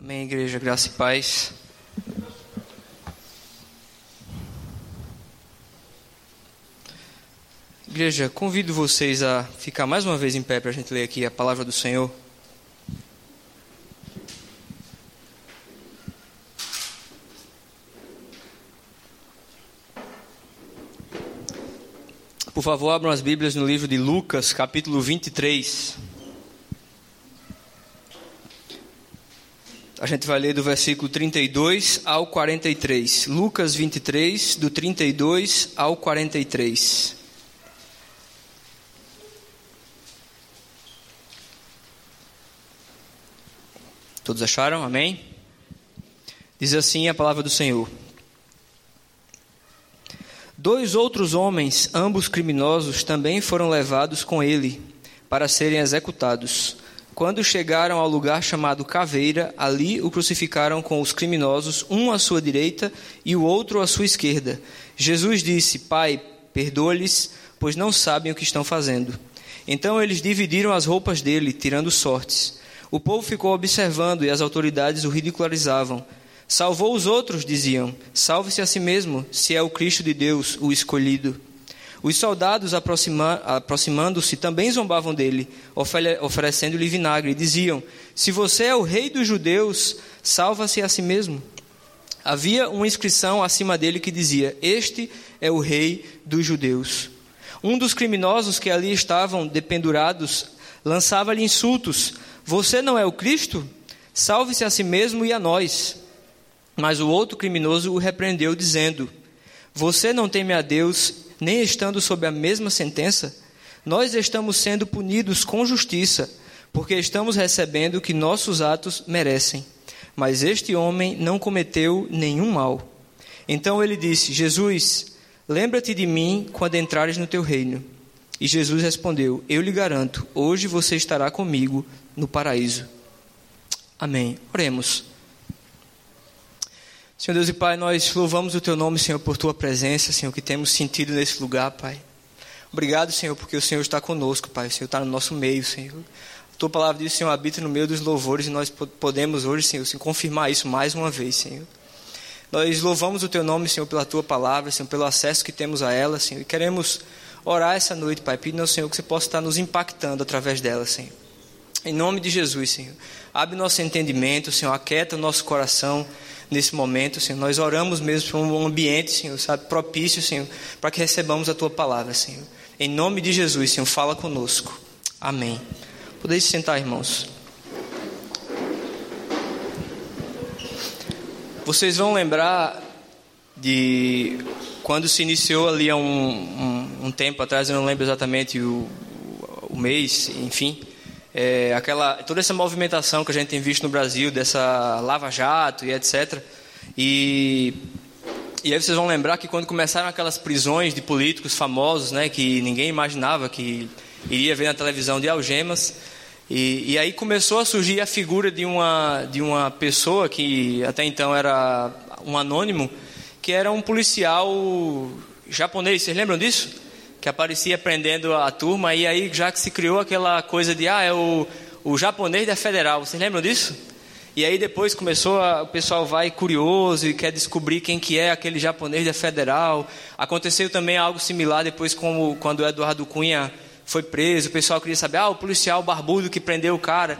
Amém, igreja, graça e paz. Igreja, convido vocês a ficar mais uma vez em pé para a gente ler aqui a palavra do Senhor. Por favor, abram as Bíblias no livro de Lucas, capítulo 23. A gente vai ler do versículo 32 ao 43. Lucas 23, do 32 ao 43. Todos acharam? Amém? Diz assim a palavra do Senhor. Dois outros homens, ambos criminosos, também foram levados com ele para serem executados. Quando chegaram ao lugar chamado Caveira, ali o crucificaram com os criminosos, um à sua direita e o outro à sua esquerda. Jesus disse: Pai, perdoa-lhes, pois não sabem o que estão fazendo. Então eles dividiram as roupas dele, tirando sortes. O povo ficou observando e as autoridades o ridicularizavam. Salvou os outros, diziam. Salve-se a si mesmo, se é o Cristo de Deus, o escolhido. Os soldados, aproxima, aproximando-se, também zombavam dele, oferecendo-lhe vinagre, e diziam: Se você é o rei dos judeus, salva-se a si mesmo. Havia uma inscrição acima dele que dizia: Este é o rei dos judeus. Um dos criminosos que ali estavam dependurados lançava-lhe insultos você não é o Cristo? Salve-se a si mesmo e a nós. Mas o outro criminoso o repreendeu, dizendo: Você não teme a Deus, nem estando sob a mesma sentença? Nós estamos sendo punidos com justiça, porque estamos recebendo o que nossos atos merecem. Mas este homem não cometeu nenhum mal. Então ele disse: Jesus, lembra-te de mim quando entrares no teu reino. E Jesus respondeu: Eu lhe garanto, hoje você estará comigo no paraíso. Amém. Oremos. Senhor Deus e Pai, nós louvamos o Teu nome, Senhor, por Tua presença, Senhor, que temos sentido nesse lugar, Pai. Obrigado, Senhor, porque o Senhor está conosco, Pai. O Senhor está no nosso meio, Senhor. A Tua palavra diz, Senhor, habita no meio dos louvores e nós podemos hoje, Senhor, confirmar isso mais uma vez, Senhor. Nós louvamos o Teu nome, Senhor, pela Tua palavra, Senhor, pelo acesso que temos a ela, Senhor. E queremos orar essa noite, Pai, pedindo ao Senhor que Você possa estar nos impactando através dela, Senhor. Em nome de Jesus, Senhor. Abre nosso entendimento, Senhor. Aquieta o nosso coração nesse momento, Senhor. Nós oramos mesmo por um ambiente, Senhor, sabe, propício, Senhor, para que recebamos a tua palavra, Senhor. Em nome de Jesus, Senhor, fala conosco. Amém. Podeis sentar, irmãos. Vocês vão lembrar de quando se iniciou ali há um, um, um tempo atrás, eu não lembro exatamente o, o mês, enfim é, aquela, toda essa movimentação que a gente tem visto no Brasil, dessa Lava Jato e etc. E, e aí vocês vão lembrar que quando começaram aquelas prisões de políticos famosos, né, que ninguém imaginava que iria ver na televisão de algemas, e, e aí começou a surgir a figura de uma, de uma pessoa que até então era um anônimo, que era um policial japonês. Vocês lembram disso? Que aparecia prendendo a turma, e aí já que se criou aquela coisa de, ah, é o, o japonês da federal, vocês lembram disso? E aí depois começou, a, o pessoal vai curioso e quer descobrir quem que é aquele japonês da federal. Aconteceu também algo similar depois como quando o Eduardo Cunha foi preso, o pessoal queria saber, ah, o policial barbudo que prendeu o cara.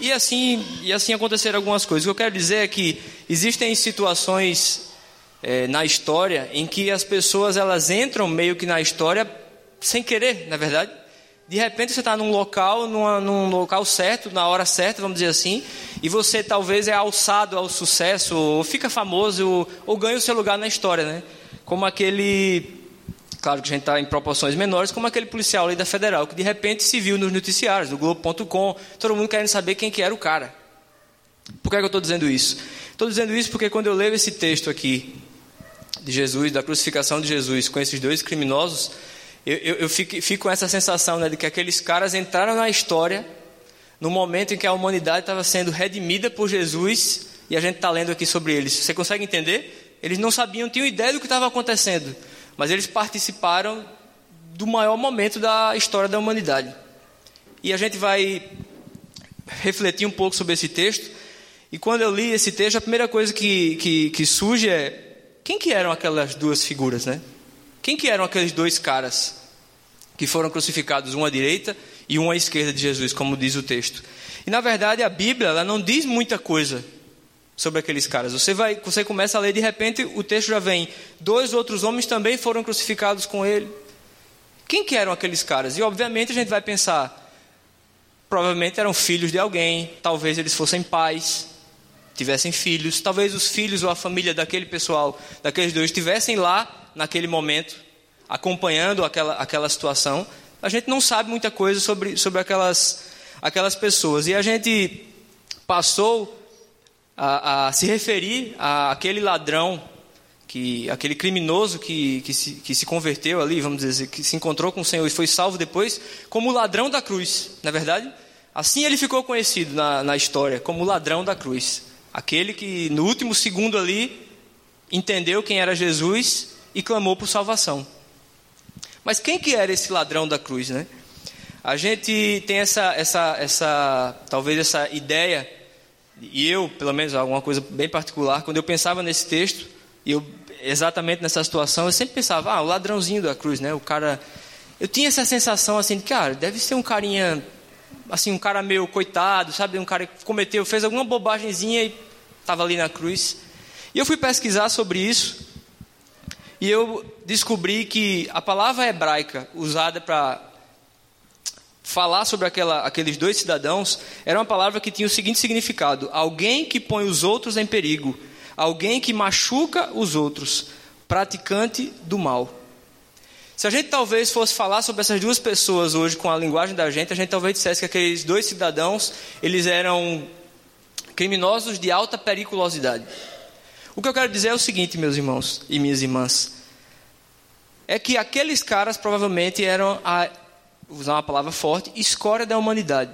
E assim, e assim aconteceram algumas coisas. O que eu quero dizer é que existem situações é, na história em que as pessoas elas entram meio que na história sem querer, na verdade. De repente você está num local, numa, num local certo, na hora certa, vamos dizer assim, e você talvez é alçado ao sucesso, ou fica famoso, ou, ou ganha o seu lugar na história, né? Como aquele, claro que a gente está em proporções menores, como aquele policial ali da Federal, que de repente se viu nos noticiários, do Globo.com, todo mundo querendo saber quem que era o cara. Por que, é que eu estou dizendo isso? Estou dizendo isso porque quando eu leio esse texto aqui, de Jesus, da crucificação de Jesus, com esses dois criminosos, eu, eu, eu fico, fico, com essa sensação né, de que aqueles caras entraram na história no momento em que a humanidade estava sendo redimida por Jesus e a gente está lendo aqui sobre eles. Você consegue entender? Eles não sabiam, tinham ideia do que estava acontecendo, mas eles participaram do maior momento da história da humanidade. E a gente vai refletir um pouco sobre esse texto E quando eu li esse texto, a primeira coisa que, que, que surge é quem que eram aquelas duas figuras, né? Quem que eram aqueles dois caras que foram crucificados, um à direita e um à esquerda de Jesus, como diz o texto? E na verdade a Bíblia ela não diz muita coisa sobre aqueles caras. Você vai, você começa a ler de repente o texto já vem, dois outros homens também foram crucificados com ele. Quem que eram aqueles caras? E obviamente a gente vai pensar, provavelmente eram filhos de alguém, talvez eles fossem pais, tivessem filhos, talvez os filhos ou a família daquele pessoal, daqueles dois, estivessem lá naquele momento, acompanhando aquela, aquela situação. A gente não sabe muita coisa sobre, sobre aquelas, aquelas pessoas. E a gente passou a, a se referir àquele ladrão, que, aquele criminoso que, que, se, que se converteu ali, vamos dizer, que se encontrou com o Senhor e foi salvo depois, como o ladrão da cruz, não é verdade? Assim ele ficou conhecido na, na história, como o ladrão da cruz. Aquele que no último segundo ali entendeu quem era Jesus e clamou por salvação. Mas quem que era esse ladrão da cruz, né? A gente tem essa, essa, essa, talvez essa ideia, e eu, pelo menos, alguma coisa bem particular, quando eu pensava nesse texto, e eu exatamente nessa situação, eu sempre pensava, ah, o ladrãozinho da cruz, né? O cara, eu tinha essa sensação assim, de, cara, deve ser um carinha assim, um cara meio coitado, sabe? Um cara que cometeu, fez alguma bobagemzinha e estava ali na cruz. E eu fui pesquisar sobre isso e eu descobri que a palavra hebraica usada para falar sobre aquela, aqueles dois cidadãos era uma palavra que tinha o seguinte significado: alguém que põe os outros em perigo, alguém que machuca os outros, praticante do mal. Se a gente talvez fosse falar sobre essas duas pessoas hoje com a linguagem da gente, a gente talvez dissesse que aqueles dois cidadãos, eles eram criminosos de alta periculosidade. O que eu quero dizer é o seguinte, meus irmãos e minhas irmãs, é que aqueles caras provavelmente eram a vou usar uma palavra forte, escória da humanidade.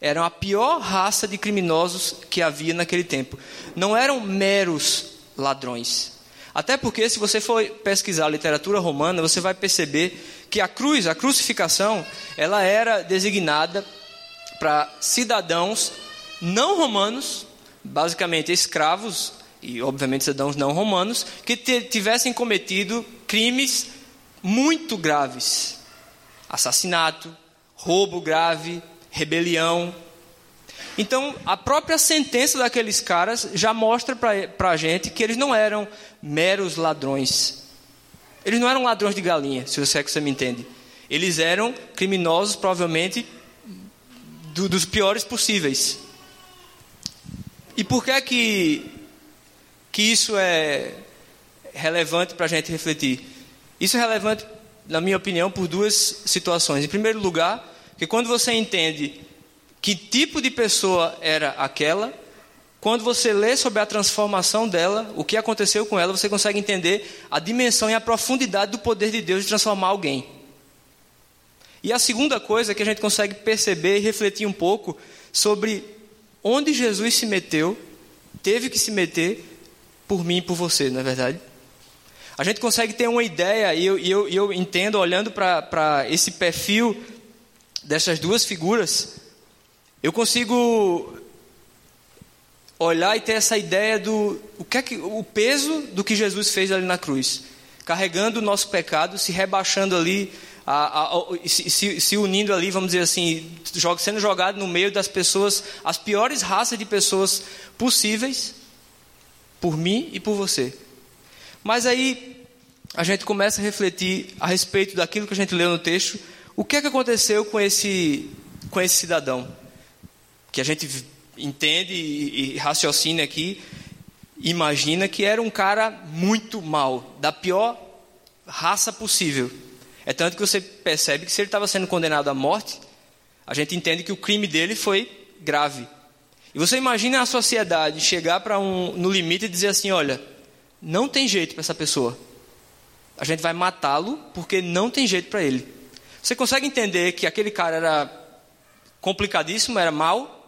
Eram a pior raça de criminosos que havia naquele tempo. Não eram meros ladrões. Até porque, se você for pesquisar a literatura romana, você vai perceber que a cruz, a crucificação, ela era designada para cidadãos não romanos, basicamente escravos, e obviamente cidadãos não romanos, que tivessem cometido crimes muito graves: assassinato, roubo grave, rebelião, então, a própria sentença daqueles caras já mostra para a gente que eles não eram meros ladrões. Eles não eram ladrões de galinha, se você é que você me entende. Eles eram criminosos, provavelmente, do, dos piores possíveis. E por que é que, que isso é relevante para a gente refletir? Isso é relevante, na minha opinião, por duas situações. Em primeiro lugar, que quando você entende que tipo de pessoa era aquela. Quando você lê sobre a transformação dela, o que aconteceu com ela, você consegue entender a dimensão e a profundidade do poder de Deus de transformar alguém. E a segunda coisa que a gente consegue perceber e refletir um pouco sobre onde Jesus se meteu, teve que se meter por mim e por você, não é verdade? A gente consegue ter uma ideia, e eu, eu, eu entendo, olhando para esse perfil dessas duas figuras, eu consigo olhar e ter essa ideia do o que é que o peso do que Jesus fez ali na cruz, carregando o nosso pecado, se rebaixando ali, a, a, se, se, se, unindo ali, vamos dizer assim, sendo jogado no meio das pessoas, as piores raças de pessoas possíveis, por mim e por você. Mas aí a gente começa a refletir a respeito daquilo que a gente leu no texto, o que é que aconteceu com esse com esse cidadão? Que a gente entende e, raciocina aqui, imagina que era um cara muito mal, da pior raça possível. É tanto que você percebe que se ele estava sendo condenado à morte, a gente entende que o crime dele foi grave. E você imagina a sociedade chegar para um no limite e dizer assim, olha, não tem jeito para essa pessoa. A gente vai matá-lo porque não tem jeito para ele. Você consegue entender que aquele cara era complicadíssimo, era mal,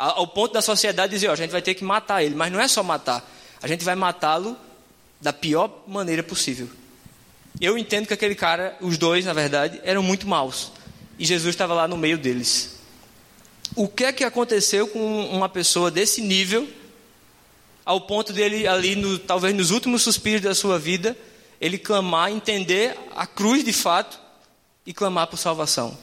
ao ponto da sociedade dizer, ó, a gente vai ter que matar ele, mas não é só matar, a gente vai matá-lo da pior maneira possível. Eu entendo que aquele cara, os dois, na verdade, eram muito maus. E Jesus estava lá no meio deles. o que é que aconteceu com uma pessoa desse nível, ao ponto dele ali, no, talvez nos últimos suspiros da sua vida, ele clamar, entender a cruz de fato e clamar por salvação.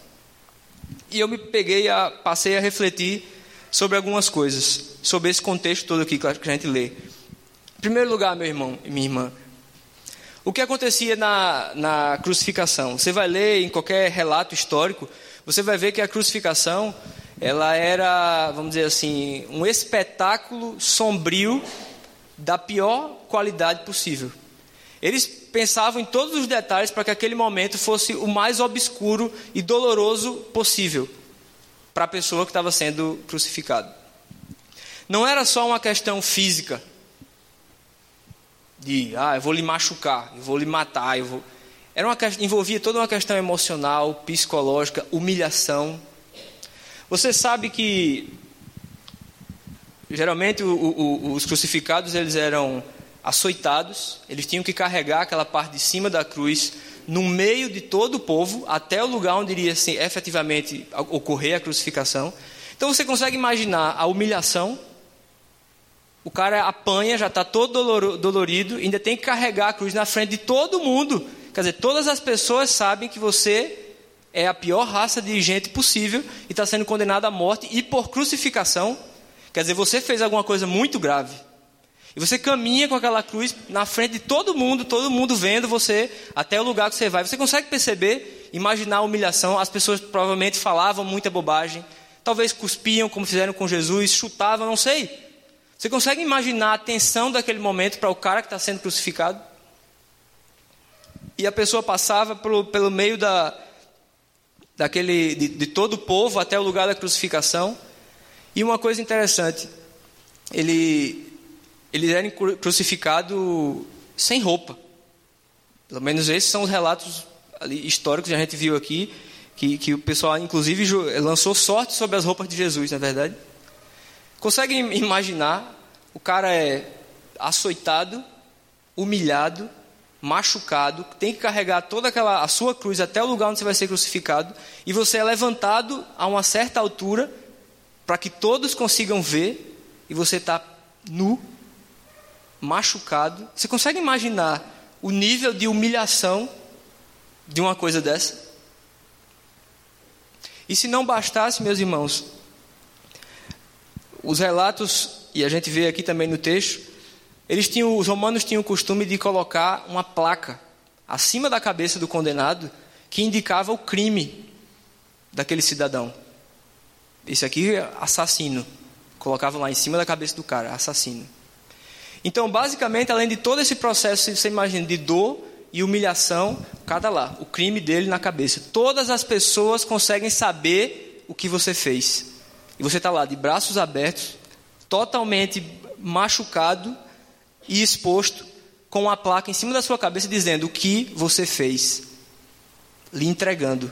E eu me peguei, a, passei a refletir sobre algumas coisas, sobre esse contexto todo aqui que a gente lê. Em primeiro lugar, meu irmão e minha irmã, o que acontecia na, na crucificação? Você vai ler em qualquer relato histórico, você vai ver que a crucificação ela era, vamos dizer assim, um espetáculo sombrio da pior qualidade possível. Eles pensavam em todos os detalhes para que aquele momento fosse o mais obscuro e doloroso possível para a pessoa que estava sendo crucificada. Não era só uma questão física de, ah, eu vou lhe machucar, eu vou lhe matar, eu vou. Era uma, envolvia toda uma questão emocional, psicológica, humilhação. Você sabe que geralmente o, o, os crucificados eles eram açoitados, eles tinham que carregar aquela parte de cima da cruz no meio de todo o povo até o lugar onde iria assim, efetivamente ocorrer a crucificação. Então você consegue imaginar a humilhação. O cara apanha, já está todo dolorido, ainda tem que carregar a cruz na frente de todo mundo. Quer dizer, todas as pessoas sabem que você é a pior raça de gente possível e está sendo condenado à morte e por crucificação. Quer dizer, você fez alguma coisa muito grave. E você caminha com aquela cruz na frente de todo mundo, todo mundo vendo você até o lugar que você vai. Você consegue perceber, imaginar a humilhação? As pessoas provavelmente falavam muita bobagem, talvez cuspiam, como fizeram com Jesus, chutavam, não sei. Você consegue imaginar a tensão daquele momento para o cara que está sendo crucificado? E a pessoa passava pelo, pelo meio da, daquele, de, de todo o povo até o lugar da crucificação. E uma coisa interessante, ele, eles eram crucificados sem roupa. Pelo menos esses são os relatos históricos que a gente viu aqui, que, que o pessoal, inclusive, lançou sorte sobre as roupas de Jesus, na é verdade. Conseguem imaginar? O cara é açoitado, humilhado, machucado, tem que carregar toda aquela a sua cruz até o lugar onde você vai ser crucificado, e você é levantado a uma certa altura para que todos consigam ver, e você está nu, machucado. Você consegue imaginar o nível de humilhação de uma coisa dessa? E se não bastasse, meus irmãos, os relatos, e a gente vê aqui também no texto, eles tinham, os romanos tinham o costume de colocar uma placa acima da cabeça do condenado que indicava o crime daquele cidadão. Esse aqui é assassino. Colocavam lá em cima da cabeça do cara, assassino. Então, basicamente, além de todo esse processo, você imagina, de dor e humilhação, cada lá, o crime dele na cabeça. Todas as pessoas conseguem saber o que você fez. E você está lá, de braços abertos, totalmente machucado e exposto, com uma placa em cima da sua cabeça dizendo o que você fez, lhe entregando.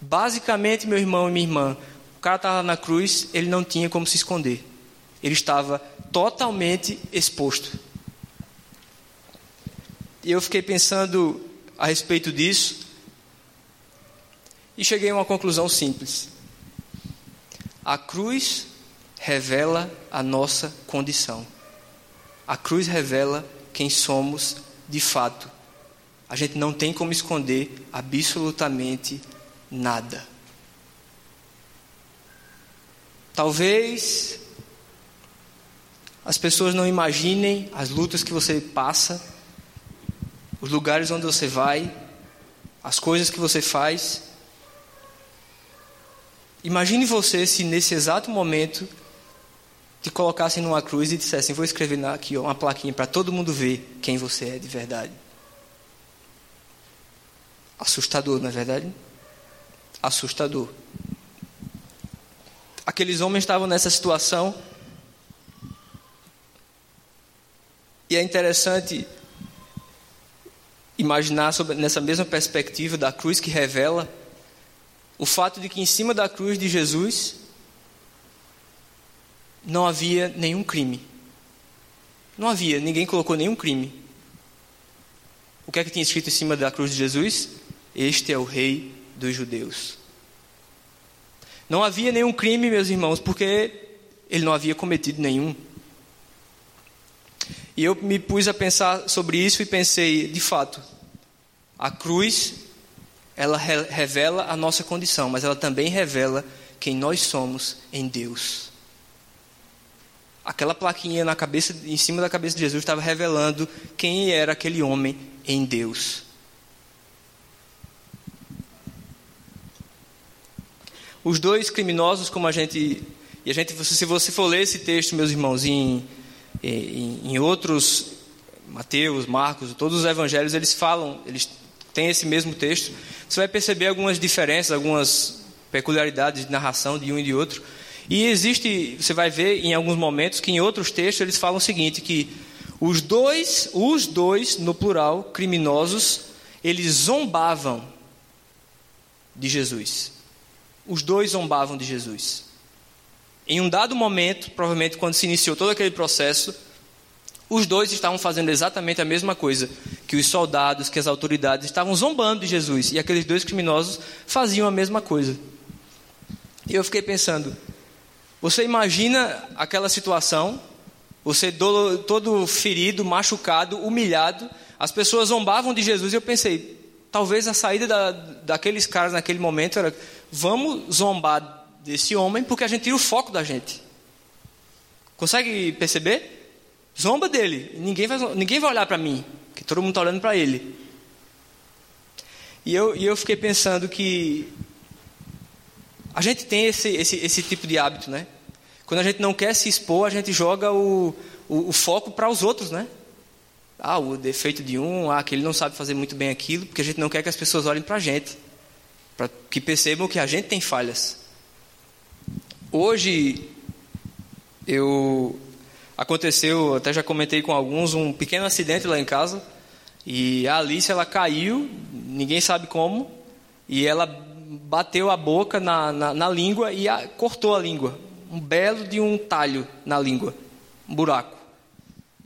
Basicamente, meu irmão e minha irmã, o cara estava na cruz, ele não tinha como se esconder. Ele estava totalmente exposto. E eu fiquei pensando a respeito disso e cheguei a uma conclusão simples. A cruz revela a nossa condição. A cruz revela quem somos de fato. A gente não tem como esconder absolutamente nada. Talvez as pessoas não imaginem as lutas que você passa, os lugares onde você vai, as coisas que você faz. Imagine você se nesse exato momento te colocassem numa cruz e dissessem: Vou escrever aqui uma plaquinha para todo mundo ver quem você é de verdade. Assustador, não é verdade? Assustador. Aqueles homens estavam nessa situação E é interessante imaginar sobre, nessa mesma perspectiva da cruz que revela o fato de que em cima da cruz de Jesus não havia nenhum crime. Não havia, ninguém colocou nenhum crime. O que é que tinha escrito em cima da cruz de Jesus? Este é o Rei dos Judeus. Não havia nenhum crime, meus irmãos, porque ele não havia cometido nenhum. E eu me pus a pensar sobre isso e pensei, de fato, a cruz, ela revela a nossa condição, mas ela também revela quem nós somos em Deus. Aquela plaquinha na cabeça, em cima da cabeça de Jesus estava revelando quem era aquele homem em Deus. Os dois criminosos, como a gente. E a gente, se você for ler esse texto, meus irmãos, em, em, outros, Mateus, Marcos, todos os evangelhos, eles falam, eles têm esse mesmo texto. Você vai perceber algumas diferenças, algumas peculiaridades de narração de um e de outro. E existe, você vai ver em alguns momentos que em outros textos eles falam o seguinte, que os dois, os dois, no plural, criminosos, eles zombavam de Jesus. Os dois zombavam de Jesus. Em um dado momento, provavelmente quando se iniciou todo aquele processo, os dois estavam fazendo exatamente a mesma coisa que os soldados, que as autoridades estavam zombando de Jesus. E aqueles dois criminosos faziam a mesma coisa. E eu fiquei pensando, você imagina aquela situação, você todo ferido, machucado, humilhado, as pessoas zombavam de Jesus e eu pensei, talvez a saída da, daqueles caras naquele momento era, vamos zombar desse homem porque a gente tira o foco da gente. Consegue perceber? Zomba dele, ninguém vai, ninguém vai olhar para mim, porque todo mundo está olhando para ele. E eu, e eu fiquei pensando que a gente tem esse, esse, esse tipo de hábito, né? Quando a gente não quer se expor, a gente joga o, o, o foco para os outros, né? Ah, o defeito de um, ah, que ele não sabe fazer muito bem aquilo, porque a gente não quer que as pessoas olhem para a gente, para que percebam que a gente tem falhas. Hoje, eu aconteceu, até já comentei com alguns, um pequeno acidente lá em casa, e a Alice ela caiu, ninguém sabe como, e ela bateu a boca na, na, na língua e a, cortou a língua. Um belo de um talho na língua, um buraco.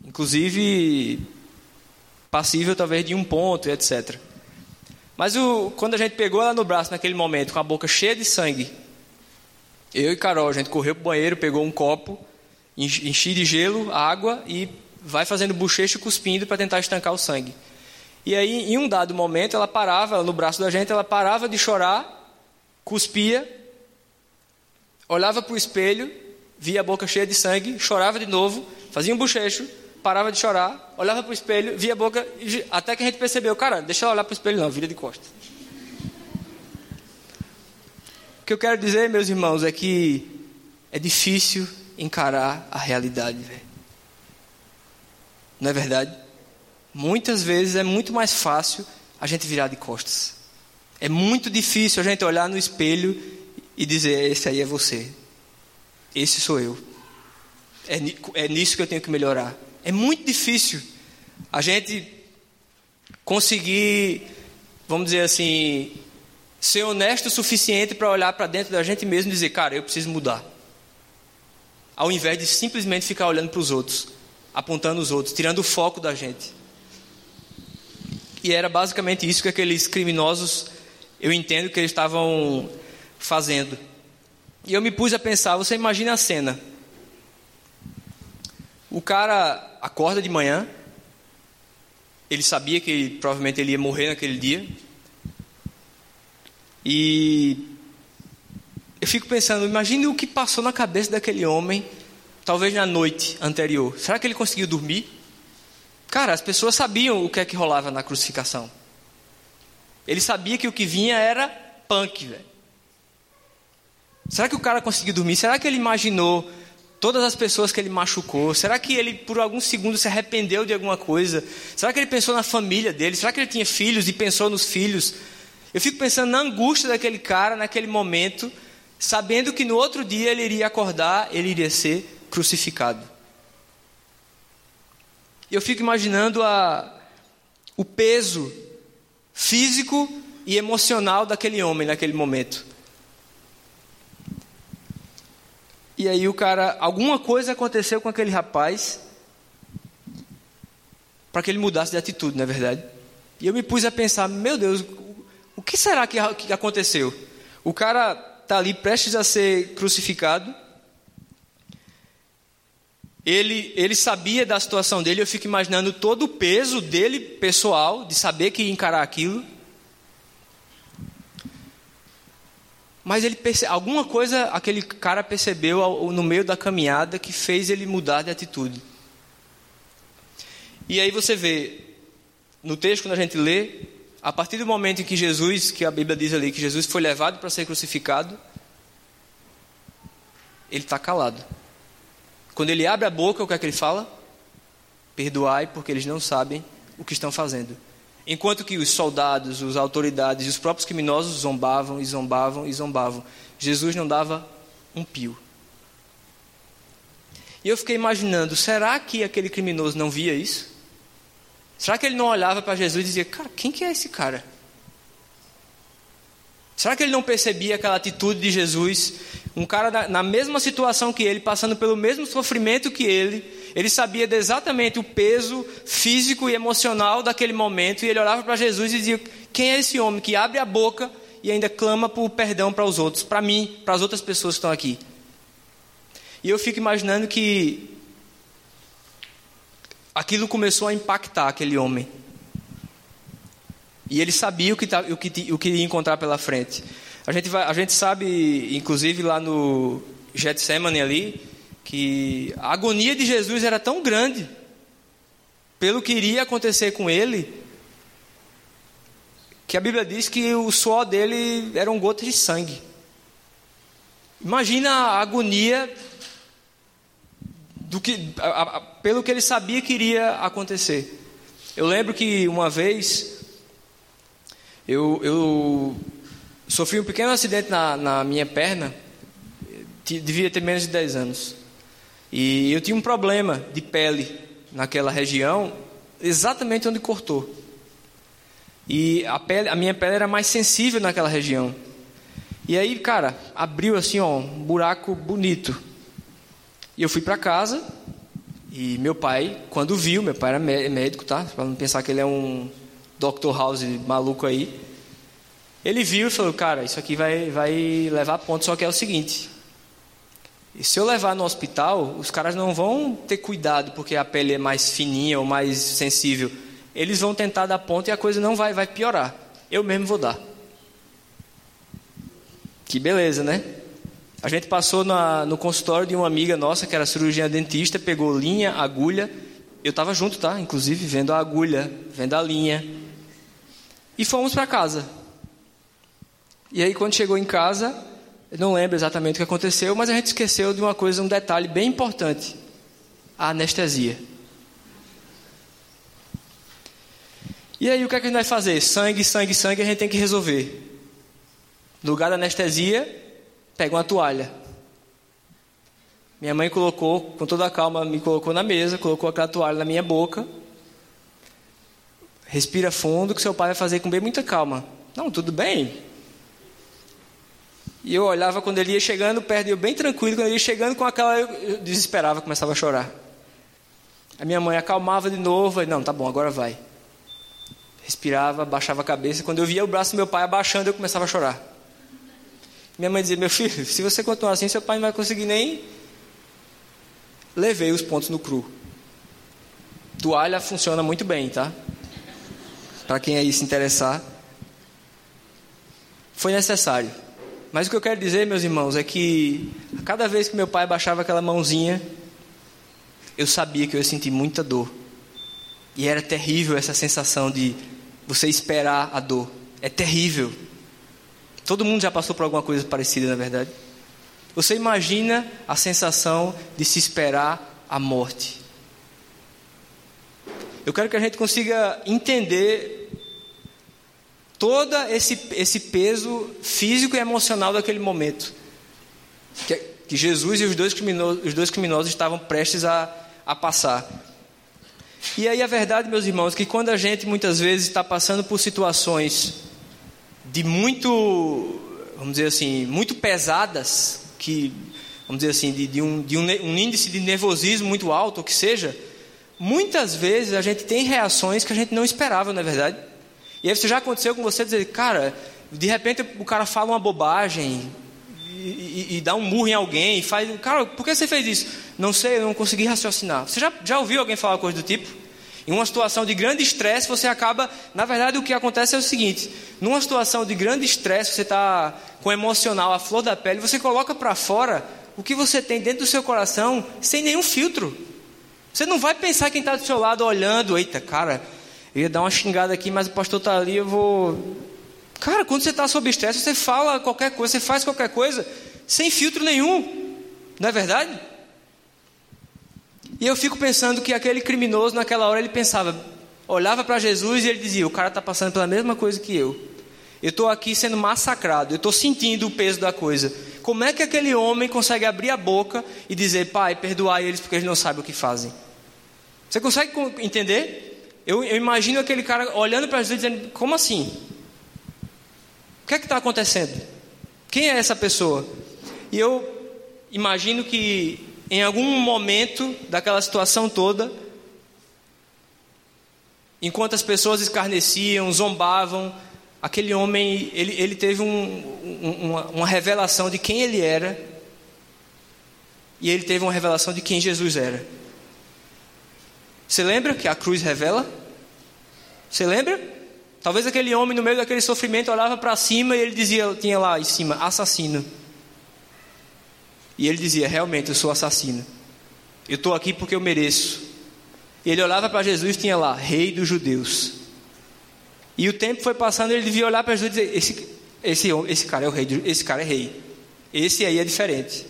Inclusive, passível talvez de um ponto, etc. Mas o, quando a gente pegou ela no braço naquele momento, com a boca cheia de sangue, eu e Carol, a gente correu para o banheiro, pegou um copo, enchi de gelo, água e vai fazendo bochecho e cuspindo para tentar estancar o sangue. E aí, em um dado momento, ela parava no braço da gente, ela parava de chorar, cuspia, olhava para o espelho, via a boca cheia de sangue, chorava de novo, fazia um bochecho, parava de chorar, olhava para o espelho, via a boca, até que a gente percebeu, cara, deixa ela olhar para o espelho não, vira de costas. O que eu quero dizer, meus irmãos, é que é difícil encarar a realidade. Não é verdade? Muitas vezes é muito mais fácil a gente virar de costas. É muito difícil a gente olhar no espelho e dizer: Esse aí é você. Esse sou eu. É, é nisso que eu tenho que melhorar. É muito difícil a gente conseguir, vamos dizer assim, ser honesto o suficiente para olhar para dentro da gente mesmo e dizer: Cara, eu preciso mudar. Ao invés de simplesmente ficar olhando para os outros, apontando os outros, tirando o foco da gente. E era basicamente isso que aqueles criminosos, eu entendo que eles estavam fazendo. E eu me pus a pensar, você imagina a cena. O cara acorda de manhã, ele sabia que provavelmente ele ia morrer naquele dia. E eu fico pensando, imagine o que passou na cabeça daquele homem, talvez na noite anterior. Será que ele conseguiu dormir? Cara, as pessoas sabiam o que é que rolava na crucificação. Ele sabia que o que vinha era punk, velho. Será que o cara conseguiu dormir? Será que ele imaginou todas as pessoas que ele machucou? Será que ele, por alguns segundos, se arrependeu de alguma coisa? Será que ele pensou na família dele? Será que ele tinha filhos e pensou nos filhos? Eu fico pensando na angústia daquele cara naquele momento, sabendo que no outro dia ele iria acordar, ele iria ser crucificado. Eu fico imaginando a, o peso físico e emocional daquele homem naquele momento. E aí o cara, alguma coisa aconteceu com aquele rapaz para que ele mudasse de atitude, não é verdade? E eu me pus a pensar, meu Deus, o que será que, que aconteceu? O cara está ali prestes a ser crucificado. Ele, ele sabia da situação dele, eu fico imaginando todo o peso dele pessoal, de saber que ia encarar aquilo. Mas ele perce... alguma coisa aquele cara percebeu no meio da caminhada que fez ele mudar de atitude. E aí você vê, no texto, quando a gente lê, a partir do momento em que Jesus, que a Bíblia diz ali, que Jesus foi levado para ser crucificado, ele está calado. Quando ele abre a boca, o que é que ele fala? Perdoai, porque eles não sabem o que estão fazendo. Enquanto que os soldados, as autoridades e os próprios criminosos zombavam e zombavam e zombavam, Jesus não dava um pio. E eu fiquei imaginando, será que aquele criminoso não via isso? Será que ele não olhava para Jesus e dizia, cara, quem que é esse cara? Será que ele não percebia aquela atitude de Jesus? Um cara na, na mesma situação que ele, passando pelo mesmo sofrimento que ele, ele sabia exatamente o peso físico e emocional daquele momento, e ele olhava para Jesus e dizia: Quem é esse homem que abre a boca e ainda clama por perdão para os outros, para mim, para as outras pessoas que estão aqui? E eu fico imaginando que aquilo começou a impactar aquele homem. E ele sabia o que, tá, o que, o que ia encontrar pela frente. A gente, vai, a gente sabe, inclusive lá no Getsemane ali, que a agonia de Jesus era tão grande pelo que iria acontecer com ele, que a Bíblia diz que o suor dele eram gotas de sangue. Imagina a agonia do que, a, a, pelo que ele sabia que iria acontecer. Eu lembro que uma vez eu, eu sofri um pequeno acidente na, na minha perna, devia ter menos de 10 anos. E eu tinha um problema de pele naquela região, exatamente onde cortou. E a, pele, a minha pele era mais sensível naquela região. E aí, cara, abriu assim, ó, um buraco bonito. E eu fui para casa. E meu pai, quando viu, meu pai era médico, tá? Para não pensar que ele é um Dr. House maluco aí. Ele viu e falou: Cara, isso aqui vai, vai levar ponto. Só que é o seguinte: e se eu levar no hospital, os caras não vão ter cuidado porque a pele é mais fininha ou mais sensível. Eles vão tentar dar ponto e a coisa não vai, vai piorar. Eu mesmo vou dar. Que beleza, né? A gente passou na, no consultório de uma amiga nossa que era cirurgiã dentista, pegou linha, agulha. Eu estava junto, tá? Inclusive vendo a agulha, vendo a linha. E fomos para casa. E aí quando chegou em casa, eu não lembro exatamente o que aconteceu, mas a gente esqueceu de uma coisa, um detalhe bem importante: a anestesia. E aí o que, é que a gente vai fazer? Sangue, sangue, sangue, a gente tem que resolver. No lugar da anestesia, pega uma toalha. Minha mãe colocou, com toda a calma, me colocou na mesa, colocou aquela toalha na minha boca. Respira fundo, que seu pai vai fazer com bem muita calma. Não, tudo bem, e eu olhava quando ele ia chegando perto, eu bem tranquilo, quando ele ia chegando com aquela, eu desesperava, começava a chorar. A minha mãe acalmava de novo, e não, tá bom, agora vai. Respirava, baixava a cabeça. Quando eu via o braço do meu pai abaixando, eu começava a chorar. Minha mãe dizia: Meu filho, se você continuar assim, seu pai não vai conseguir nem. Levei os pontos no cru. Toalha funciona muito bem, tá? Para quem aí se interessar. Foi necessário. Mas o que eu quero dizer, meus irmãos, é que cada vez que meu pai baixava aquela mãozinha, eu sabia que eu ia sentir muita dor. E era terrível essa sensação de você esperar a dor. É terrível. Todo mundo já passou por alguma coisa parecida, na verdade. Você imagina a sensação de se esperar a morte. Eu quero que a gente consiga entender todo esse, esse peso físico e emocional daquele momento. Que, que Jesus e os dois, criminosos, os dois criminosos estavam prestes a, a passar. E aí a verdade, meus irmãos, que quando a gente muitas vezes está passando por situações de muito, vamos dizer assim, muito pesadas, que, vamos dizer assim, de, de, um, de um, um índice de nervosismo muito alto, ou que seja, muitas vezes a gente tem reações que a gente não esperava, não é verdade? E aí você já aconteceu com você dizer, cara, de repente o cara fala uma bobagem, e, e, dá um murro em alguém, e faz. Cara, por que você fez isso? Não sei, eu não consegui raciocinar. Você já, já ouviu alguém falar coisa do tipo? Em uma situação de grande estresse, você acaba. Na verdade, o que acontece é o seguinte: numa situação de grande estresse, você está com o emocional à flor da pele, você coloca para fora o que você tem dentro do seu coração sem nenhum filtro. Você não vai pensar quem está do seu lado olhando, eita, cara, eu ia dar uma xingada aqui, mas o pastor está ali, eu vou. Cara, quando você está sob estresse, você fala qualquer coisa, você faz qualquer coisa sem filtro nenhum, não é verdade? E eu fico pensando que aquele criminoso, naquela hora, ele pensava, olhava para Jesus e ele dizia: O cara está passando pela mesma coisa que eu. Eu estou aqui sendo massacrado, eu estou sentindo o peso da coisa. Como é que aquele homem consegue abrir a boca e dizer, Pai, perdoai eles porque eles não sabem o que fazem? Você consegue entender? Eu, eu imagino aquele cara olhando para Jesus dizendo, como assim? O que é que está acontecendo? Quem é essa pessoa? E eu imagino que em algum momento daquela situação toda, enquanto as pessoas escarneciam, zombavam, aquele homem, ele, ele teve um, um, uma, uma revelação de quem ele era, e ele teve uma revelação de quem Jesus era. Você lembra que a cruz revela? Você lembra? Talvez aquele homem, no meio daquele sofrimento, olhava para cima e ele dizia, tinha lá em cima, assassino. E ele dizia, realmente, eu sou assassino. Eu estou aqui porque eu mereço. E ele olhava para Jesus e tinha lá, rei dos judeus. E o tempo foi passando, ele devia olhar para Jesus e dizer: esse, esse, esse cara é o rei, esse cara é rei. Esse aí é diferente.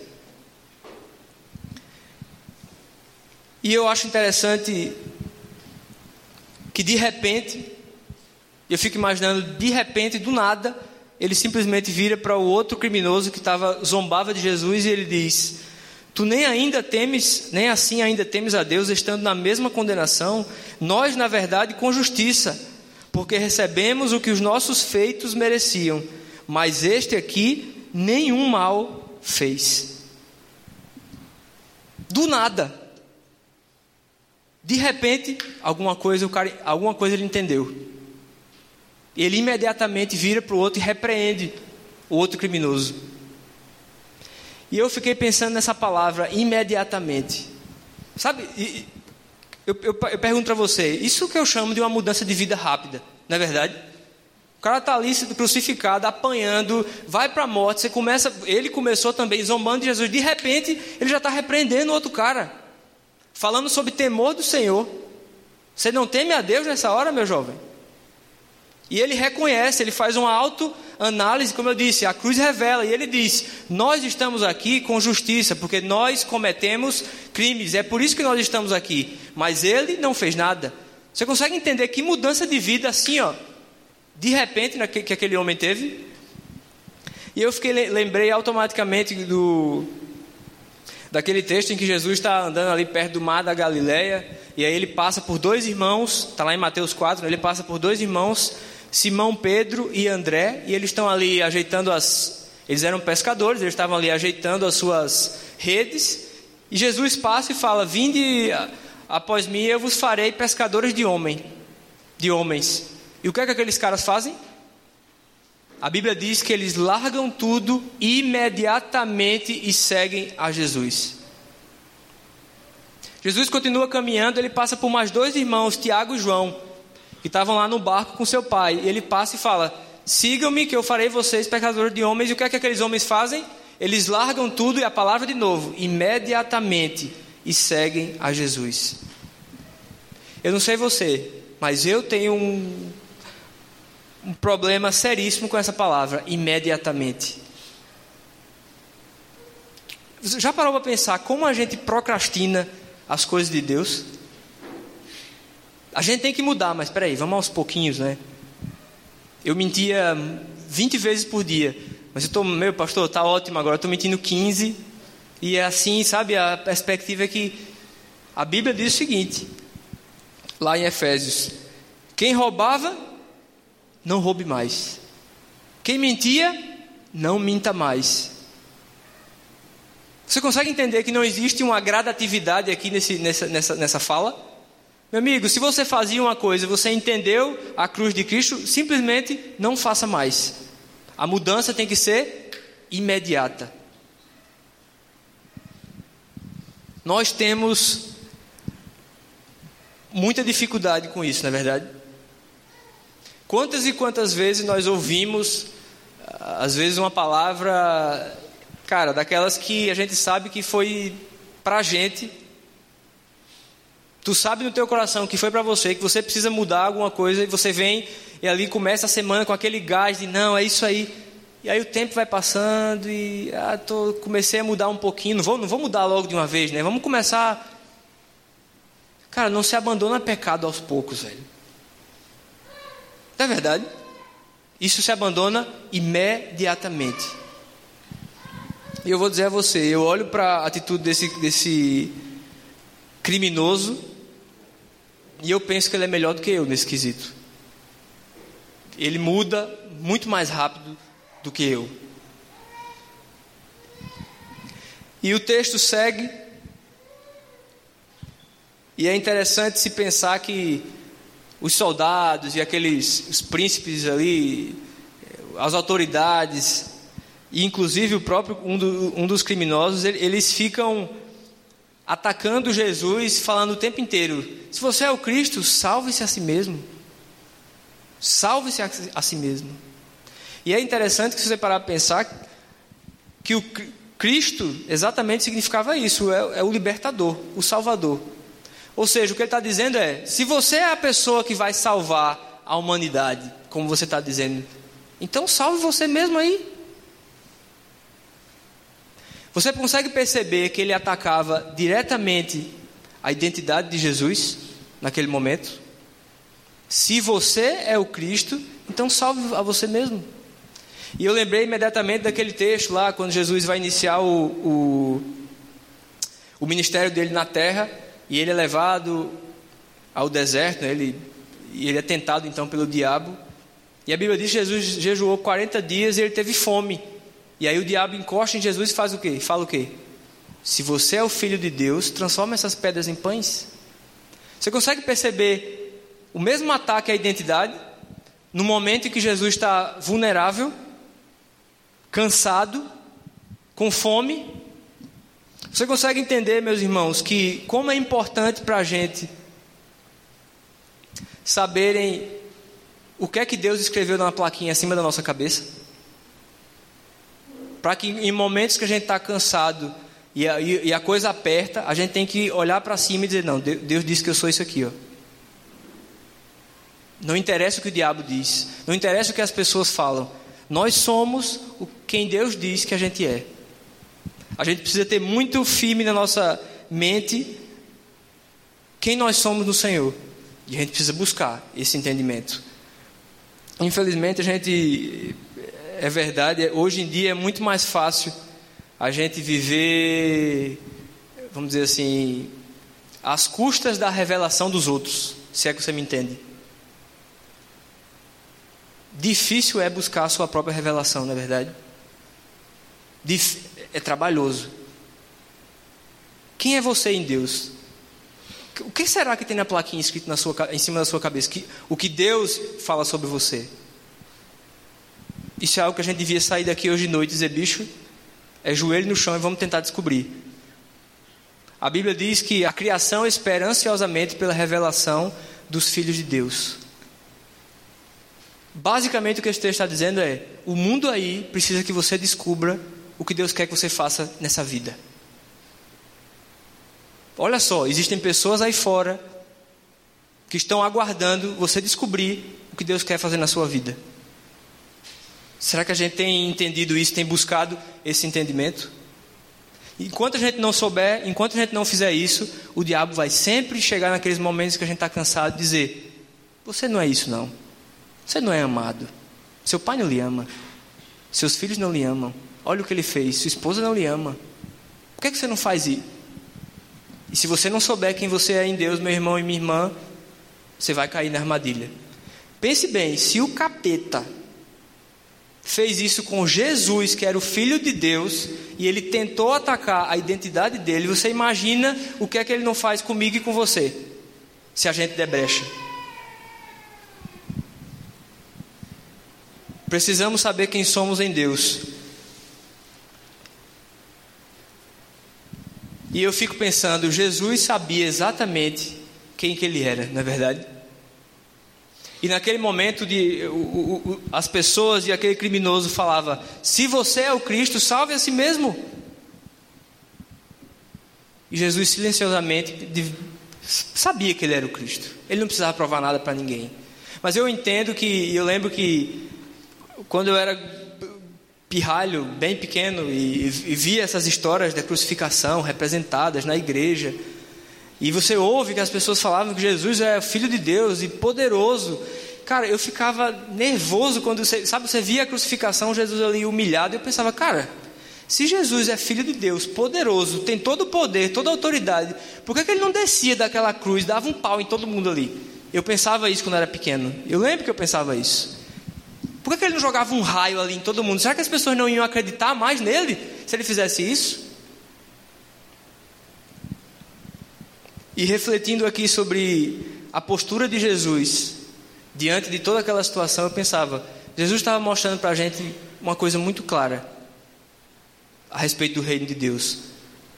E eu acho interessante que de repente, eu fico imaginando, de repente, do nada, ele simplesmente vira para o outro criminoso que estava zombava de Jesus e ele diz: Tu nem ainda temes, nem assim ainda temes a Deus, estando na mesma condenação, nós, na verdade, com justiça porque recebemos o que os nossos feitos mereciam, mas este aqui nenhum mal fez. Do nada. De repente, alguma coisa, cara, alguma coisa ele entendeu. Ele imediatamente vira para o outro e repreende o outro criminoso. E eu fiquei pensando nessa palavra imediatamente. Sabe, eu, eu, eu pergunto para você, isso que eu chamo de uma mudança de vida rápida, não é verdade? O cara está ali crucificado, apanhando, vai para a morte. Você começa, ele começou também zombando de Jesus. De repente, ele já está repreendendo outro cara, falando sobre temor do Senhor. Você não teme a Deus nessa hora, meu jovem? E ele reconhece, ele faz uma autoanálise, como eu disse, a cruz revela, e ele diz: Nós estamos aqui com justiça, porque nós cometemos crimes, é por isso que nós estamos aqui. Mas ele não fez nada. Você consegue entender que mudança de vida assim, ó, de repente, que aquele homem teve? E eu fiquei, lembrei automaticamente do, daquele texto em que Jesus está andando ali perto do mar da Galileia, e aí ele passa por dois irmãos, está lá em Mateus 4, ele passa por dois irmãos Simão Pedro e André, e eles estão ali ajeitando as. Eles eram pescadores, eles estavam ali ajeitando as suas redes, e Jesus passa e fala: Vinde após mim, eu vos farei pescadores de homem, de homens. E o que é que aqueles caras fazem? A Bíblia diz que eles largam tudo imediatamente e seguem a Jesus. Jesus continua caminhando, ele passa por mais dois irmãos, Tiago e João que estavam lá no barco com seu pai. Ele passa e fala: Sigam-me, que eu farei vocês pecadores de homens. E o que é que aqueles homens fazem? Eles largam tudo e a palavra de novo, imediatamente, e seguem a Jesus. Eu não sei você, mas eu tenho um, um problema seríssimo com essa palavra, imediatamente. Já parou para pensar como a gente procrastina as coisas de Deus? A gente tem que mudar, mas peraí, vamos aos pouquinhos, né? Eu mentia 20 vezes por dia, mas eu estou, meu pastor, está ótimo agora, estou mentindo 15, e é assim, sabe, a perspectiva é que a Bíblia diz o seguinte, lá em Efésios: quem roubava, não roube mais, quem mentia, não minta mais. Você consegue entender que não existe uma gradatividade aqui nesse, nessa, nessa, nessa fala? Meu amigo, se você fazia uma coisa, você entendeu a cruz de Cristo, simplesmente não faça mais. A mudança tem que ser imediata. Nós temos muita dificuldade com isso, na é verdade. Quantas e quantas vezes nós ouvimos, ah, às vezes, uma palavra, cara, daquelas que a gente sabe que foi pra gente, Tu sabe no teu coração que foi para você, que você precisa mudar alguma coisa e você vem e ali começa a semana com aquele gás de não, é isso aí. E aí o tempo vai passando e ah, tô, comecei a mudar um pouquinho. Não vou, não vou mudar logo de uma vez, né? Vamos começar. Cara, não se abandona pecado aos poucos, velho. Não é verdade? Isso se abandona imediatamente. E eu vou dizer a você, eu olho para a atitude desse, desse criminoso e eu penso que ele é melhor do que eu nesse quesito. Ele muda muito mais rápido do que eu. E o texto segue. E é interessante se pensar que os soldados e aqueles os príncipes ali, as autoridades, e inclusive o próprio um, do, um dos criminosos, eles ficam atacando Jesus, falando o tempo inteiro: se você é o Cristo, salve-se a si mesmo. Salve-se a, a si mesmo. E é interessante que se você parar para pensar que o Cristo exatamente significava isso, é, é o libertador, o salvador. Ou seja, o que ele está dizendo é: se você é a pessoa que vai salvar a humanidade, como você está dizendo, então salve você mesmo aí. Você consegue perceber que ele atacava diretamente a identidade de Jesus naquele momento? Se você é o Cristo, então salve a você mesmo. E eu lembrei imediatamente daquele texto lá, quando Jesus vai iniciar o, o, o ministério dele na terra, e ele é levado ao deserto, né? ele, e ele é tentado então pelo diabo. E a Bíblia diz que Jesus jejuou 40 dias e ele teve fome. E aí o diabo encosta em Jesus e faz o quê? Fala o quê? Se você é o filho de Deus, transforma essas pedras em pães. Você consegue perceber o mesmo ataque à identidade no momento em que Jesus está vulnerável cansado, com fome. Você consegue entender, meus irmãos, que como é importante para a gente saberem o que é que Deus escreveu na plaquinha acima da nossa cabeça? Para que em momentos que a gente está cansado e a, e a, coisa aperta, a gente tem que olhar para cima e dizer: Não, Deus disse que eu sou isso aqui. Ó. Não interessa o que o diabo diz, não interessa o que as pessoas falam, nós somos quem Deus diz que a gente é. A gente precisa ter muito firme na nossa mente quem nós somos no Senhor. E a gente precisa buscar esse entendimento. Infelizmente, a gente. É verdade, hoje em dia é muito mais fácil a gente viver, vamos dizer assim, às custas da revelação dos outros, se é que você me entende. Difícil é buscar a sua própria revelação, não é verdade? Dif é trabalhoso. Quem é você em Deus? O que será que tem na plaquinha escrito na sua, em cima da sua cabeça? Que, o que Deus fala sobre você? Isso é algo que a gente devia sair daqui hoje de noite e dizer, bicho, é joelho no chão e vamos tentar descobrir. A Bíblia diz que a criação espera ansiosamente pela revelação dos filhos de Deus. Basicamente, o que esse texto está dizendo é: o mundo aí precisa que você descubra o que Deus quer que você faça nessa vida. Olha só, existem pessoas aí fora que estão aguardando você descobrir o que Deus quer fazer na sua vida. Será que a gente tem entendido isso, tem buscado esse entendimento? Enquanto a gente não souber, enquanto a gente não fizer isso, o diabo vai sempre chegar naqueles momentos que a gente está cansado e dizer: Você não é isso, não. Você não é amado. Seu pai não lhe ama. Seus filhos não lhe amam. Olha o que ele fez. Sua esposa não lhe ama. Por que, é que você não faz isso? E se você não souber quem você é em Deus, meu irmão e minha irmã, você vai cair na armadilha. Pense bem: se o capeta fez isso com Jesus, que era o Filho de Deus, e ele tentou atacar a identidade dele, você imagina o que é que ele não faz comigo e com você, se a gente der brecha. Precisamos saber quem somos em Deus. E eu fico pensando, Jesus sabia exatamente quem que ele era, não é verdade? E naquele momento de, o, o, as pessoas e aquele criminoso falava: se você é o Cristo, salve a si mesmo. E Jesus silenciosamente sabia que ele era o Cristo. Ele não precisava provar nada para ninguém. Mas eu entendo que, eu lembro que quando eu era pirralho, bem pequeno, e, e via essas histórias da crucificação representadas na igreja, e você ouve que as pessoas falavam que Jesus é filho de Deus e poderoso. Cara, eu ficava nervoso quando você, sabe, você via a crucificação, Jesus ali humilhado, e eu pensava, cara, se Jesus é filho de Deus, poderoso, tem todo o poder, toda a autoridade, por que, que ele não descia daquela cruz, dava um pau em todo mundo ali? Eu pensava isso quando era pequeno. Eu lembro que eu pensava isso. Por que ele não jogava um raio ali em todo mundo? Será que as pessoas não iam acreditar mais nele se ele fizesse isso? E refletindo aqui sobre a postura de Jesus diante de toda aquela situação, eu pensava: Jesus estava mostrando para a gente uma coisa muito clara a respeito do reino de Deus.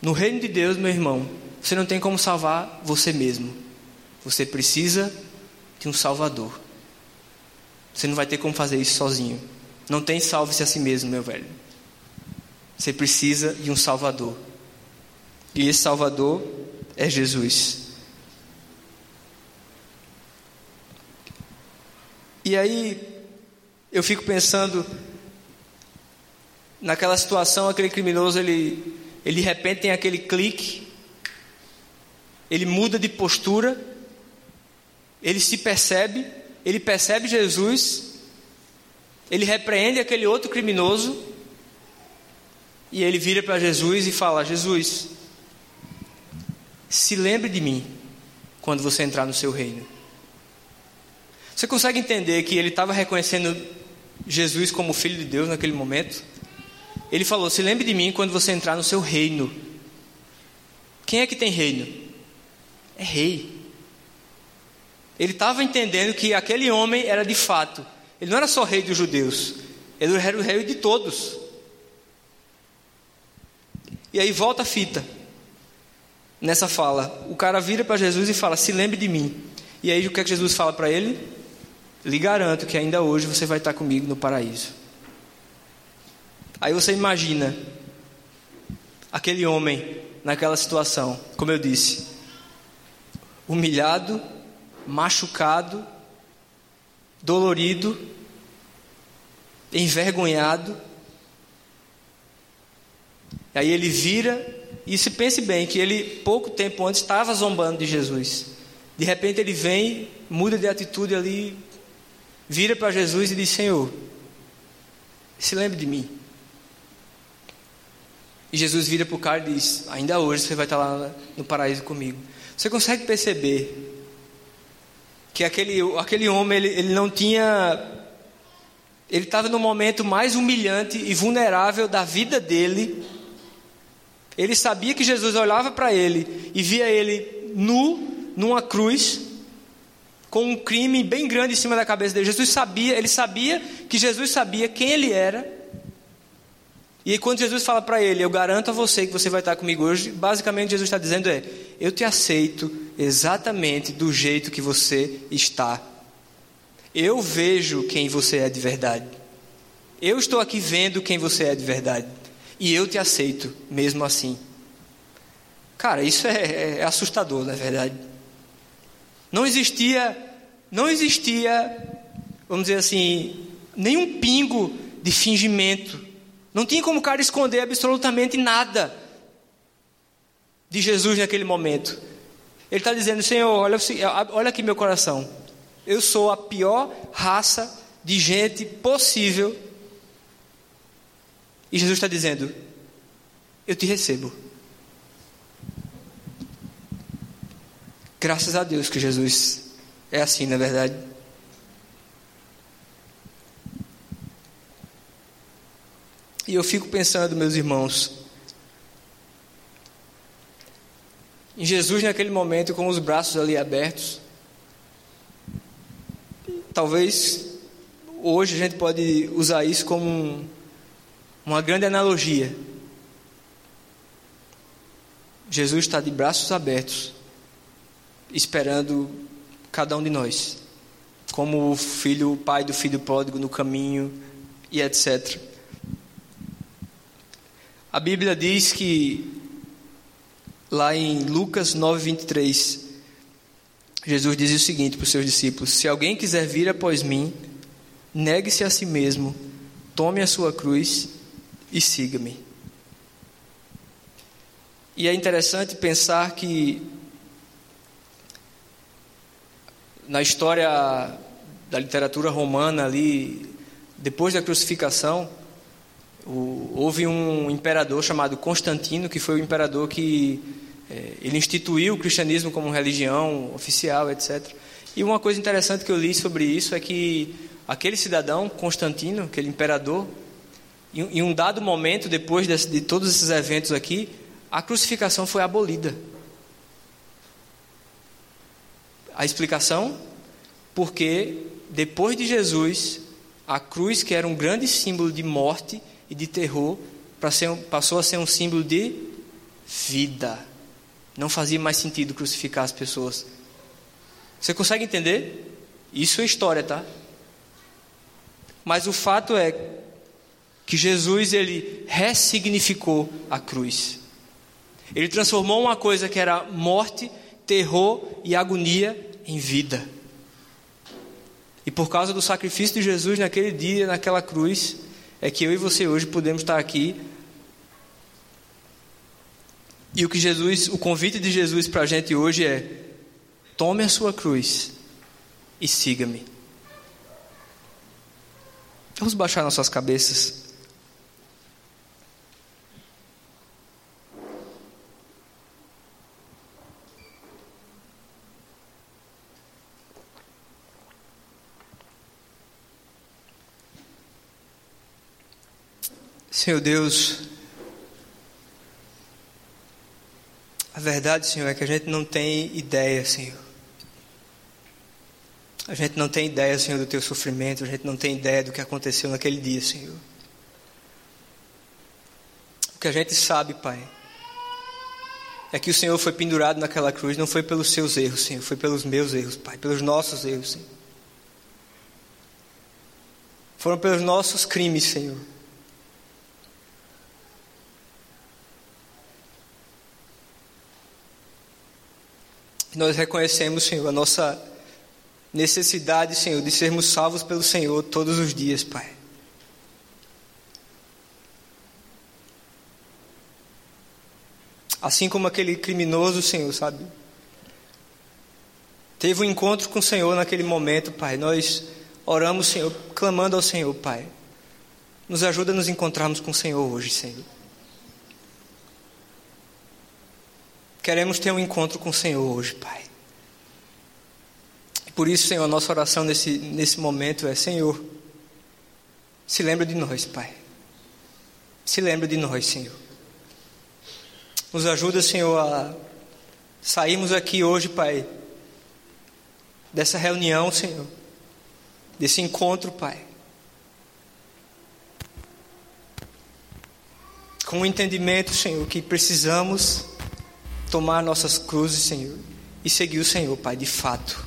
No reino de Deus, meu irmão, você não tem como salvar você mesmo. Você precisa de um Salvador. Você não vai ter como fazer isso sozinho. Não tem salve-se a si mesmo, meu velho. Você precisa de um Salvador. E esse Salvador é Jesus. E aí, eu fico pensando naquela situação, aquele criminoso, ele, ele de repente tem aquele clique, ele muda de postura, ele se percebe, ele percebe Jesus, ele repreende aquele outro criminoso, e ele vira para Jesus e fala: Jesus, se lembre de mim quando você entrar no seu reino. Você consegue entender que ele estava reconhecendo Jesus como filho de Deus naquele momento? Ele falou: Se lembre de mim quando você entrar no seu reino. Quem é que tem reino? É rei. Ele estava entendendo que aquele homem era de fato, ele não era só rei dos judeus, ele era o rei de todos. E aí volta a fita. Nessa fala, o cara vira para Jesus e fala: Se lembre de mim. E aí o que é que Jesus fala para ele? Lhe garanto que ainda hoje você vai estar comigo no paraíso. Aí você imagina aquele homem naquela situação, como eu disse, humilhado, machucado, dolorido, envergonhado. Aí ele vira e se pense bem que ele pouco tempo antes estava zombando de Jesus. De repente ele vem, muda de atitude ali, vira para Jesus e diz: Senhor, se lembre de mim. E Jesus vira para o cara e diz: Ainda hoje você vai estar lá no paraíso comigo. Você consegue perceber que aquele, aquele homem ele, ele não tinha. Ele estava no momento mais humilhante e vulnerável da vida dele. Ele sabia que Jesus olhava para ele e via ele nu, numa cruz, com um crime bem grande em cima da cabeça dele. Jesus sabia, ele sabia que Jesus sabia quem ele era. E quando Jesus fala para ele, eu garanto a você que você vai estar comigo hoje, basicamente Jesus está dizendo é, eu te aceito exatamente do jeito que você está. Eu vejo quem você é de verdade. Eu estou aqui vendo quem você é de verdade. E eu te aceito mesmo assim. Cara, isso é, é, é assustador, na é verdade. Não existia, não existia, vamos dizer assim, nenhum pingo de fingimento. Não tinha como o cara esconder absolutamente nada de Jesus naquele momento. Ele está dizendo: Senhor, olha, olha aqui meu coração. Eu sou a pior raça de gente possível. E Jesus está dizendo: Eu te recebo. Graças a Deus que Jesus é assim, na é verdade. E eu fico pensando, meus irmãos, em Jesus naquele momento com os braços ali abertos. Talvez hoje a gente pode usar isso como um, uma grande analogia. Jesus está de braços abertos, esperando cada um de nós, como o filho, o pai do filho pródigo no caminho e etc. A Bíblia diz que lá em Lucas 9:23, Jesus diz o seguinte para os seus discípulos: Se alguém quiser vir após mim, negue-se a si mesmo, tome a sua cruz e siga-me. E é interessante pensar que na história da literatura romana ali, depois da crucificação, o, houve um imperador chamado Constantino, que foi o imperador que é, ele instituiu o cristianismo como religião oficial, etc. E uma coisa interessante que eu li sobre isso é que aquele cidadão, Constantino, aquele imperador, em, um dado momento, depois de, de todos esses eventos aqui, a crucificação foi abolida. A explicação? Porque depois de Jesus, a cruz, que era um grande símbolo de morte e de terror, passou a ser um símbolo de vida. Não fazia mais sentido crucificar as pessoas. Você consegue entender? Isso é história, tá? Mas o fato é que Jesus ele ressignificou a cruz. Ele transformou uma coisa que era morte, terror e agonia em vida. E por causa do sacrifício de Jesus naquele dia, naquela cruz, é que eu e você hoje podemos estar aqui. E o que Jesus, o convite de Jesus para a gente hoje é: tome a sua cruz e siga-me. Vamos baixar nossas cabeças. Senhor Deus, a verdade, Senhor, é que a gente não tem ideia, Senhor. A gente não tem ideia, Senhor, do teu sofrimento, a gente não tem ideia do que aconteceu naquele dia, Senhor. O que a gente sabe, Pai, é que o Senhor foi pendurado naquela cruz, não foi pelos seus erros, Senhor, foi pelos meus erros, Pai, pelos nossos erros, Senhor. Foram pelos nossos crimes, Senhor. Nós reconhecemos, Senhor, a nossa necessidade, Senhor, de sermos salvos pelo Senhor todos os dias, Pai. Assim como aquele criminoso, Senhor, sabe? Teve um encontro com o Senhor naquele momento, Pai. Nós oramos, Senhor, clamando ao Senhor, Pai. Nos ajuda a nos encontrarmos com o Senhor hoje, Senhor. Queremos ter um encontro com o Senhor hoje, Pai. Por isso, Senhor, nossa oração nesse, nesse momento é: Senhor, se lembra de nós, Pai. Se lembra de nós, Senhor. Nos ajuda, Senhor, a sairmos aqui hoje, Pai, dessa reunião, Senhor, desse encontro, Pai. Com o entendimento, Senhor, que precisamos tomar nossas cruzes, Senhor, e seguir o Senhor, Pai, de fato.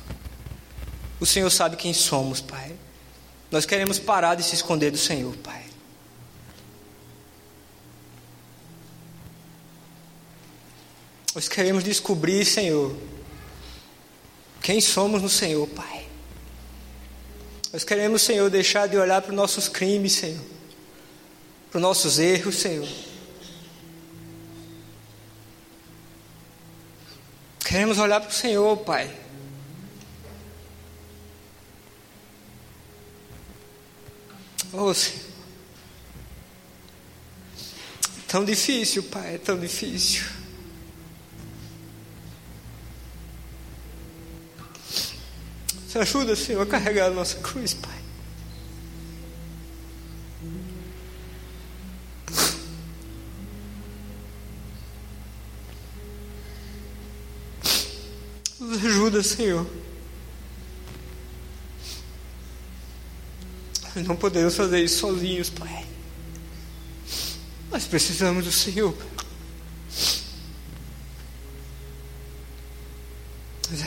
O Senhor sabe quem somos, Pai. Nós queremos parar de se esconder do Senhor, Pai. Nós queremos descobrir, Senhor, quem somos no Senhor, Pai. Nós queremos, Senhor, deixar de olhar para os nossos crimes, Senhor, para os nossos erros, Senhor Queremos olhar para o Senhor, Pai. Oh, Senhor. Tão difícil, Pai, é tão difícil. Você ajuda, Senhor, a carregar a nossa cruz, Pai. Ajuda, Senhor. Não podemos fazer isso sozinhos, Pai. Nós precisamos do Senhor.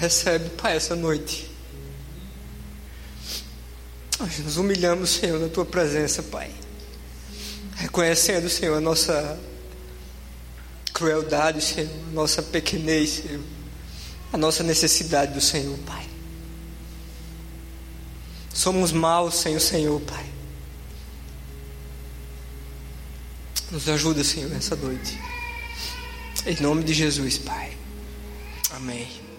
Recebe, Pai, essa noite. Nós nos humilhamos, Senhor, na tua presença, Pai. Reconhecendo, Senhor, a nossa crueldade, Senhor, a nossa pequenez, Senhor, a nossa necessidade do Senhor, Pai. Somos maus sem o Senhor, Pai. Nos ajuda, Senhor, nessa noite. Em nome de Jesus, Pai. Amém.